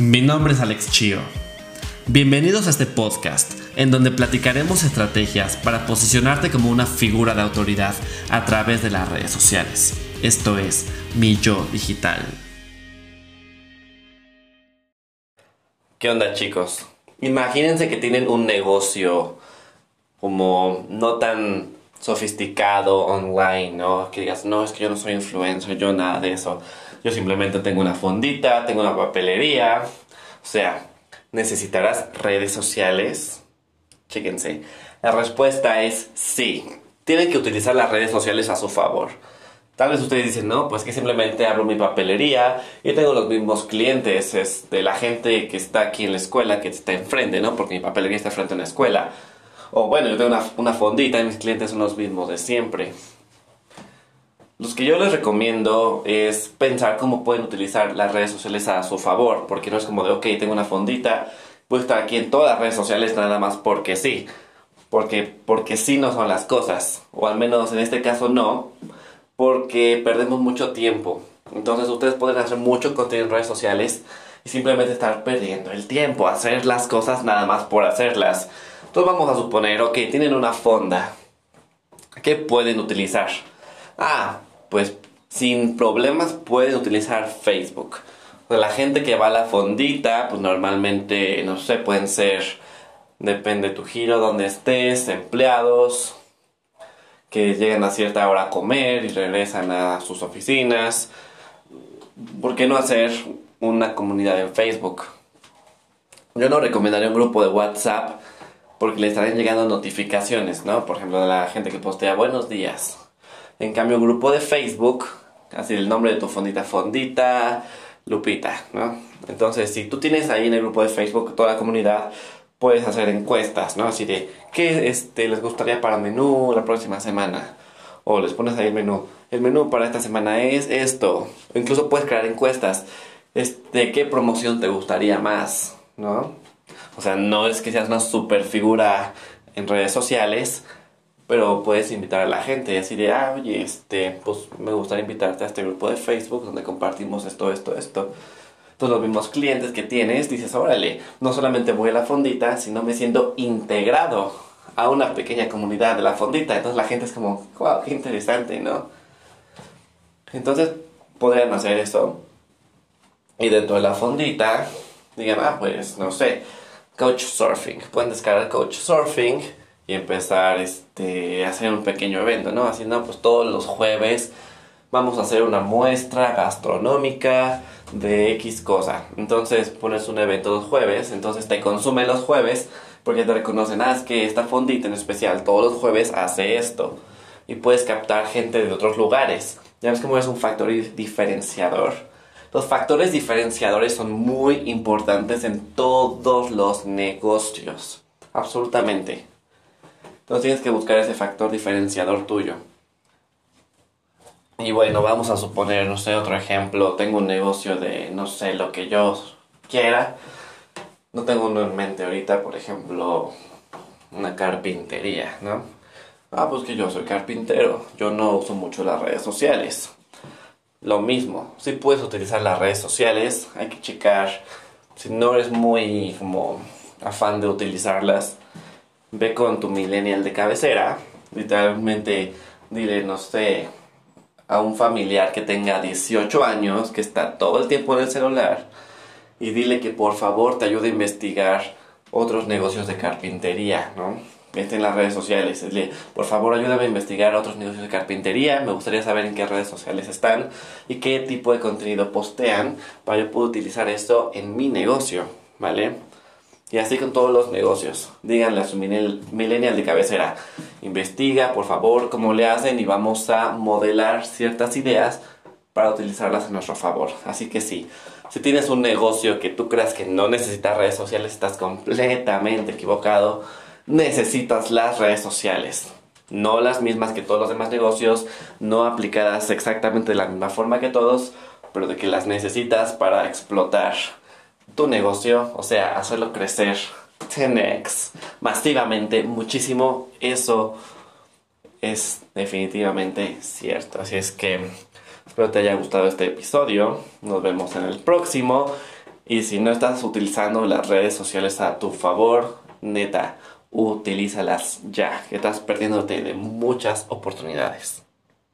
Mi nombre es Alex Chio. Bienvenidos a este podcast, en donde platicaremos estrategias para posicionarte como una figura de autoridad a través de las redes sociales. Esto es Mi Yo Digital. ¿Qué onda chicos? Imagínense que tienen un negocio como no tan sofisticado online, ¿no? Que digas, no, es que yo no soy influencer, yo nada de eso. Yo simplemente tengo una fondita, tengo una papelería. O sea, ¿necesitarás redes sociales? Chéquense. La respuesta es sí. Tienen que utilizar las redes sociales a su favor. Tal vez ustedes dicen, no, pues que simplemente abro mi papelería y tengo los mismos clientes de este, la gente que está aquí en la escuela, que está enfrente, ¿no? Porque mi papelería está frente a una escuela. O bueno, yo tengo una, una fondita y mis clientes son los mismos de siempre. Los que yo les recomiendo es pensar cómo pueden utilizar las redes sociales a su favor, porque no es como de, ok, tengo una fondita, puedo estar aquí en todas las redes sociales nada más porque sí, porque, porque sí no son las cosas, o al menos en este caso no, porque perdemos mucho tiempo. Entonces ustedes pueden hacer mucho contenido en redes sociales y simplemente estar perdiendo el tiempo, hacer las cosas nada más por hacerlas. Entonces vamos a suponer, ok, tienen una fonda. ¿Qué pueden utilizar? Ah, pues sin problemas pueden utilizar Facebook. la gente que va a la fondita, pues normalmente, no sé, pueden ser, depende de tu giro, donde estés, empleados, que llegan a cierta hora a comer y regresan a sus oficinas. ¿Por qué no hacer una comunidad en Facebook? Yo no recomendaría un grupo de WhatsApp porque le estarán llegando notificaciones, ¿no? Por ejemplo, de la gente que postea buenos días. En cambio, grupo de Facebook, así el nombre de tu fondita, fondita, Lupita, ¿no? Entonces, si tú tienes ahí en el grupo de Facebook toda la comunidad, puedes hacer encuestas, ¿no? Así de, ¿qué este, les gustaría para menú la próxima semana? O les pones ahí el menú. El menú para esta semana es esto. O incluso puedes crear encuestas. Este, ¿Qué promoción te gustaría más? ¿No? O sea, no es que seas una super figura en redes sociales, pero puedes invitar a la gente y así de, ah, oye, este, pues me gustaría invitarte a este grupo de Facebook donde compartimos esto, esto, esto. Todos los mismos clientes que tienes, dices, órale, no solamente voy a la fondita, sino me siento integrado a una pequeña comunidad de la fondita. Entonces la gente es como, wow, qué interesante, ¿no? Entonces podrían hacer eso. Y dentro de la fondita, digan, ah, pues, no sé, Coach Surfing. Pueden descargar Coach Surfing y empezar este, a hacer un pequeño evento, ¿no? Así, no, pues todos los jueves vamos a hacer una muestra gastronómica de X cosa. Entonces pones un evento los jueves, entonces te consume los jueves porque te reconocen, ah, es que esta fondita en especial todos los jueves hace esto. Y puedes captar gente de otros lugares. Ya ves cómo es un factor diferenciador. Los factores diferenciadores son muy importantes en todos los negocios. Absolutamente. Entonces tienes que buscar ese factor diferenciador tuyo. Y bueno, vamos a suponer, no sé, otro ejemplo. Tengo un negocio de, no sé, lo que yo quiera. No tengo uno en mente ahorita, por ejemplo, una carpintería, ¿no? Ah, pues que yo soy carpintero. Yo no uso mucho las redes sociales. Lo mismo, si puedes utilizar las redes sociales, hay que checar. Si no eres muy como afán de utilizarlas, ve con tu millennial de cabecera. Literalmente dile, no sé, a un familiar que tenga 18 años, que está todo el tiempo en el celular, y dile que por favor te ayude a investigar otros negocios de carpintería, ¿no? Esté en las redes sociales. por favor, ayúdame a investigar otros negocios de carpintería. Me gustaría saber en qué redes sociales están y qué tipo de contenido postean para yo poder utilizar esto en mi negocio, ¿vale? Y así con todos los negocios. Díganle a su millennial de cabecera, investiga por favor cómo le hacen y vamos a modelar ciertas ideas para utilizarlas a nuestro favor. Así que sí, si tienes un negocio que tú creas que no necesita redes sociales, estás completamente equivocado necesitas las redes sociales. No las mismas que todos los demás negocios, no aplicadas exactamente de la misma forma que todos, pero de que las necesitas para explotar tu negocio, o sea, hacerlo crecer 10x masivamente, muchísimo. Eso es definitivamente cierto. Así es que espero te haya gustado este episodio. Nos vemos en el próximo. Y si no estás utilizando las redes sociales a tu favor, neta, utilízalas ya, que estás perdiéndote de muchas oportunidades.